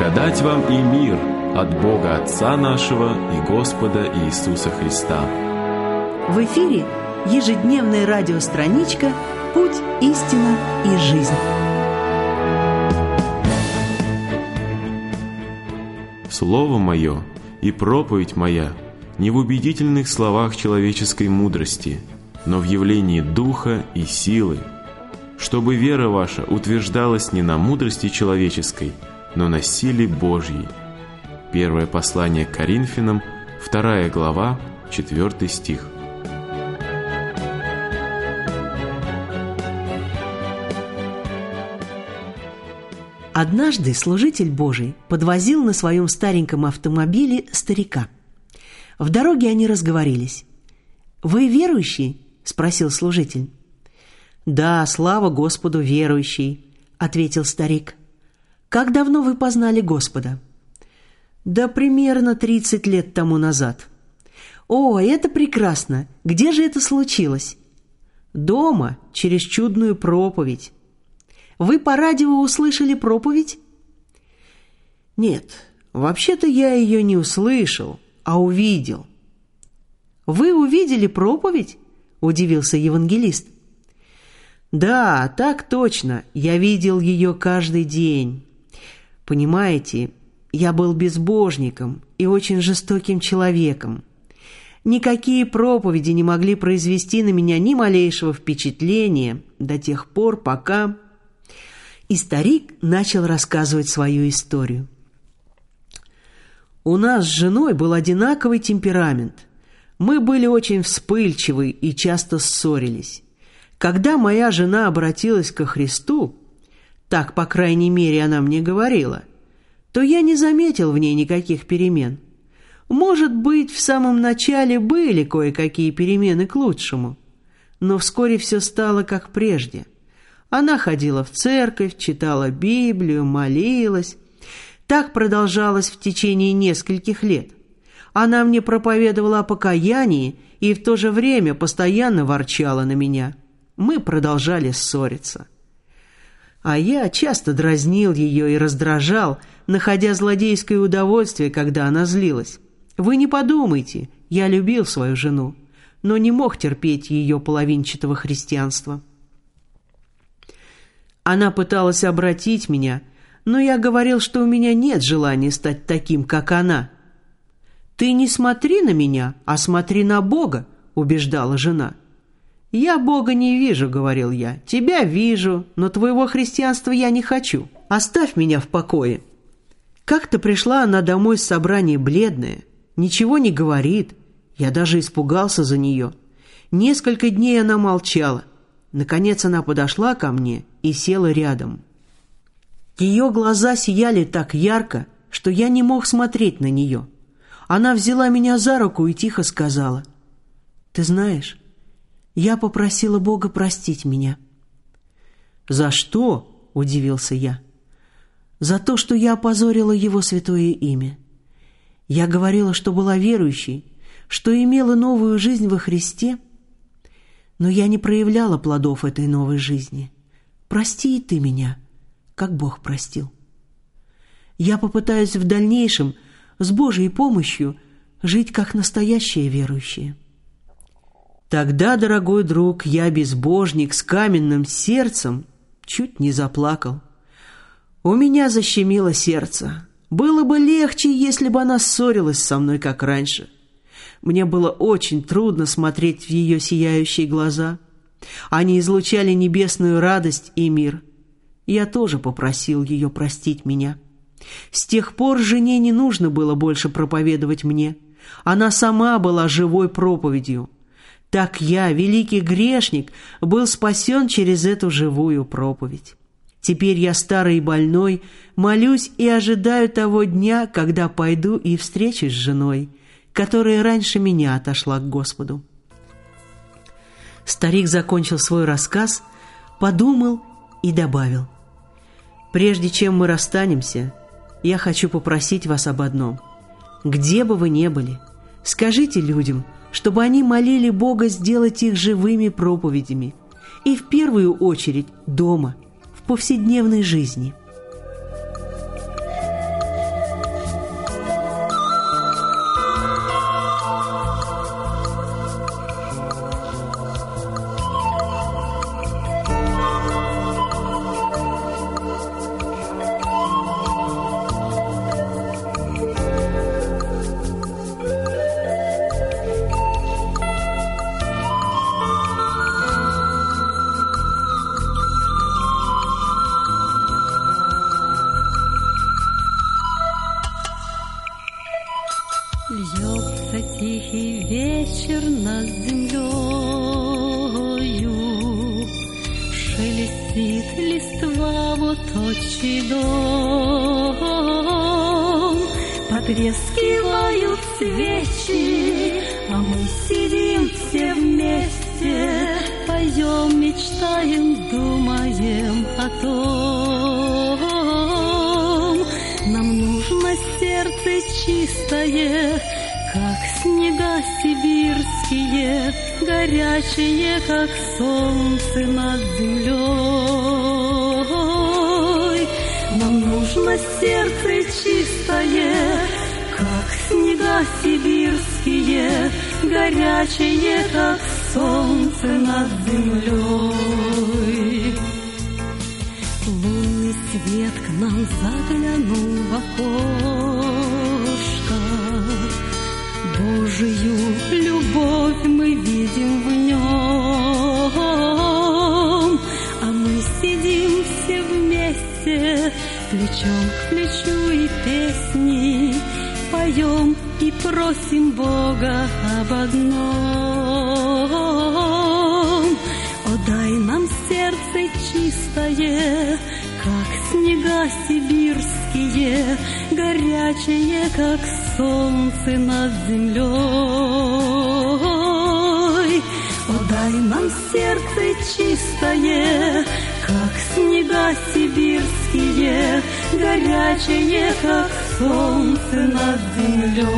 Благодать вам и мир от Бога Отца нашего и Господа Иисуса Христа. В эфире ежедневная радиостраничка «Путь, истина и жизнь». Слово мое и проповедь моя не в убедительных словах человеческой мудрости, но в явлении духа и силы, чтобы вера ваша утверждалась не на мудрости человеческой, но на силе Божьей. Первое послание к Коринфянам, вторая глава, четвертый стих. Однажды служитель Божий подвозил на своем стареньком автомобиле старика. В дороге они разговорились. «Вы верующий?» – спросил служитель. «Да, слава Господу, верующий», – ответил старик. «Как давно вы познали Господа?» «Да примерно тридцать лет тому назад». «О, это прекрасно! Где же это случилось?» «Дома, через чудную проповедь». Вы по радио услышали проповедь? Нет, вообще-то я ее не услышал, а увидел. Вы увидели проповедь? Удивился евангелист. Да, так точно. Я видел ее каждый день. Понимаете, я был безбожником и очень жестоким человеком. Никакие проповеди не могли произвести на меня ни малейшего впечатления до тех пор, пока и старик начал рассказывать свою историю. У нас с женой был одинаковый темперамент. Мы были очень вспыльчивы и часто ссорились. Когда моя жена обратилась ко Христу, так, по крайней мере, она мне говорила, то я не заметил в ней никаких перемен. Может быть, в самом начале были кое-какие перемены к лучшему, но вскоре все стало как прежде – она ходила в церковь, читала Библию, молилась. Так продолжалось в течение нескольких лет. Она мне проповедовала о покаянии и в то же время постоянно ворчала на меня. Мы продолжали ссориться. А я часто дразнил ее и раздражал, находя злодейское удовольствие, когда она злилась. Вы не подумайте, я любил свою жену, но не мог терпеть ее половинчатого христианства. Она пыталась обратить меня, но я говорил, что у меня нет желания стать таким, как она. «Ты не смотри на меня, а смотри на Бога», — убеждала жена. «Я Бога не вижу», — говорил я. «Тебя вижу, но твоего христианства я не хочу. Оставь меня в покое». Как-то пришла она домой с собрания бледная, ничего не говорит. Я даже испугался за нее. Несколько дней она молчала. Наконец она подошла ко мне и села рядом. Ее глаза сияли так ярко, что я не мог смотреть на нее. Она взяла меня за руку и тихо сказала, «Ты знаешь, я попросила Бога простить меня». «За что?» – удивился я. «За то, что я опозорила Его святое имя. Я говорила, что была верующей, что имела новую жизнь во Христе – но я не проявляла плодов этой новой жизни. Прости и ты меня, как Бог простил. Я попытаюсь в дальнейшем с Божьей помощью жить как настоящие верующие. Тогда, дорогой друг, я безбожник с каменным сердцем чуть не заплакал. У меня защемило сердце. Было бы легче, если бы она ссорилась со мной, как раньше. — мне было очень трудно смотреть в ее сияющие глаза. Они излучали небесную радость и мир. Я тоже попросил ее простить меня. С тех пор жене не нужно было больше проповедовать мне. Она сама была живой проповедью. Так я, великий грешник, был спасен через эту живую проповедь. Теперь я старый и больной, молюсь и ожидаю того дня, когда пойду и встречусь с женой, которая раньше меня отошла к Господу. Старик закончил свой рассказ, подумал и добавил. «Прежде чем мы расстанемся, я хочу попросить вас об одном. Где бы вы ни были, скажите людям, чтобы они молили Бога сделать их живыми проповедями, и в первую очередь дома, в повседневной жизни – Шелестит листва вот отчий дом. Потрескивают свечи, а мы сидим все вместе Поем, мечтаем, думаем о том. Нам нужно сердце чистое как снега сибирские, горячие, как солнце над землей. Нам нужно сердце чистое, как снега сибирские, горячие, как солнце над землей. Лунный свет к нам заглянул в окошко, Божию любовь мы видим в нем, а мы сидим все вместе, плечом к плечу и песни поем и просим Бога об одном. О, дай нам сердце чистое, как снега сибирские, горячее, как солнце над землей. Сердце чистое, как снега сибирские, горячее, как солнце над землей.